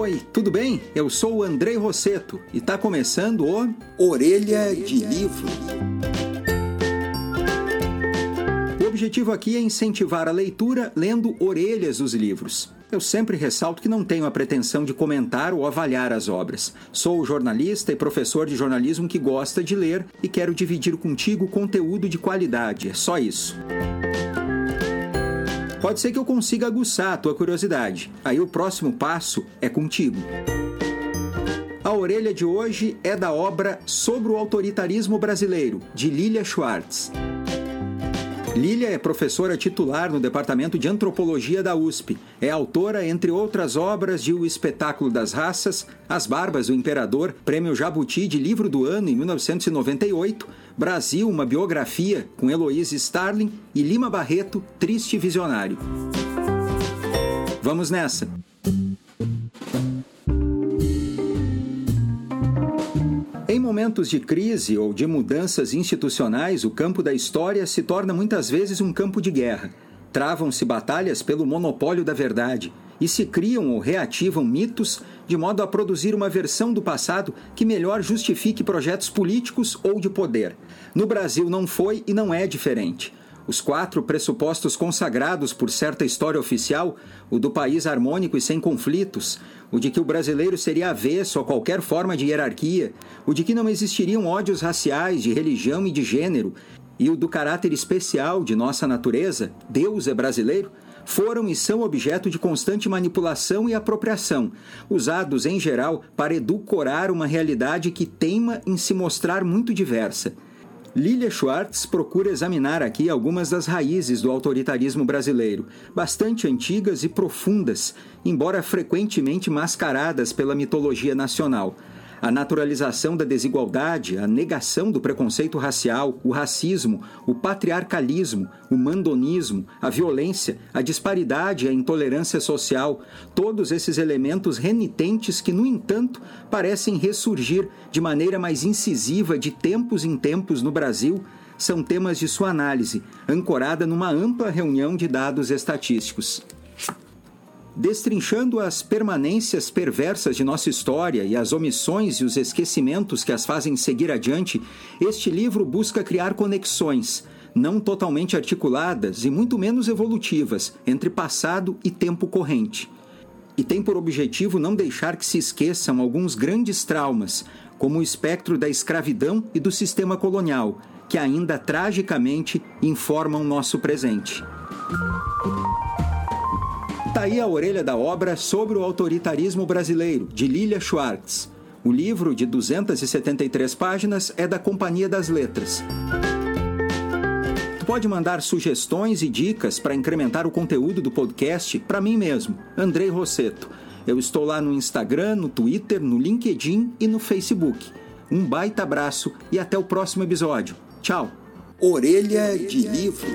Oi, tudo bem? Eu sou o Andrei Rosseto e está começando o Orelha de Livro. O objetivo aqui é incentivar a leitura lendo orelhas dos livros. Eu sempre ressalto que não tenho a pretensão de comentar ou avaliar as obras. Sou jornalista e professor de jornalismo que gosta de ler e quero dividir contigo conteúdo de qualidade. É só isso. Pode ser que eu consiga aguçar a tua curiosidade. Aí o próximo passo é contigo. A orelha de hoje é da obra Sobre o Autoritarismo Brasileiro, de Lilia Schwartz. Lília é professora titular no Departamento de Antropologia da USP. É autora, entre outras obras, de O Espetáculo das Raças, As Barbas do Imperador, Prêmio Jabuti de Livro do Ano em 1998, Brasil, uma biografia, com Heloísa Starling e Lima Barreto, Triste Visionário. Vamos nessa! Momentos de crise ou de mudanças institucionais, o campo da história se torna muitas vezes um campo de guerra. Travam-se batalhas pelo monopólio da verdade e se criam ou reativam mitos de modo a produzir uma versão do passado que melhor justifique projetos políticos ou de poder. No Brasil não foi e não é diferente. Os quatro pressupostos consagrados por certa história oficial, o do país harmônico e sem conflitos, o de que o brasileiro seria avesso a qualquer forma de hierarquia, o de que não existiriam ódios raciais, de religião e de gênero, e o do caráter especial de nossa natureza, Deus é brasileiro, foram e são objeto de constante manipulação e apropriação, usados em geral para edulcorar uma realidade que teima em se mostrar muito diversa. Lilia Schwartz procura examinar aqui algumas das raízes do autoritarismo brasileiro, bastante antigas e profundas, embora frequentemente mascaradas pela mitologia nacional a naturalização da desigualdade, a negação do preconceito racial, o racismo, o patriarcalismo, o mandonismo, a violência, a disparidade a intolerância social, todos esses elementos renitentes que, no entanto, parecem ressurgir de maneira mais incisiva de tempos em tempos no Brasil, são temas de sua análise, ancorada numa ampla reunião de dados estatísticos. Destrinchando as permanências perversas de nossa história e as omissões e os esquecimentos que as fazem seguir adiante, este livro busca criar conexões, não totalmente articuladas e muito menos evolutivas, entre passado e tempo corrente. E tem por objetivo não deixar que se esqueçam alguns grandes traumas, como o espectro da escravidão e do sistema colonial, que ainda tragicamente informam nosso presente. Tá aí a orelha da obra sobre o autoritarismo brasileiro, de Lilia Schwartz. O livro, de 273 páginas, é da Companhia das Letras. Tu pode mandar sugestões e dicas para incrementar o conteúdo do podcast para mim mesmo, Andrei Rosseto. Eu estou lá no Instagram, no Twitter, no LinkedIn e no Facebook. Um baita abraço e até o próximo episódio. Tchau! Orelha de Livro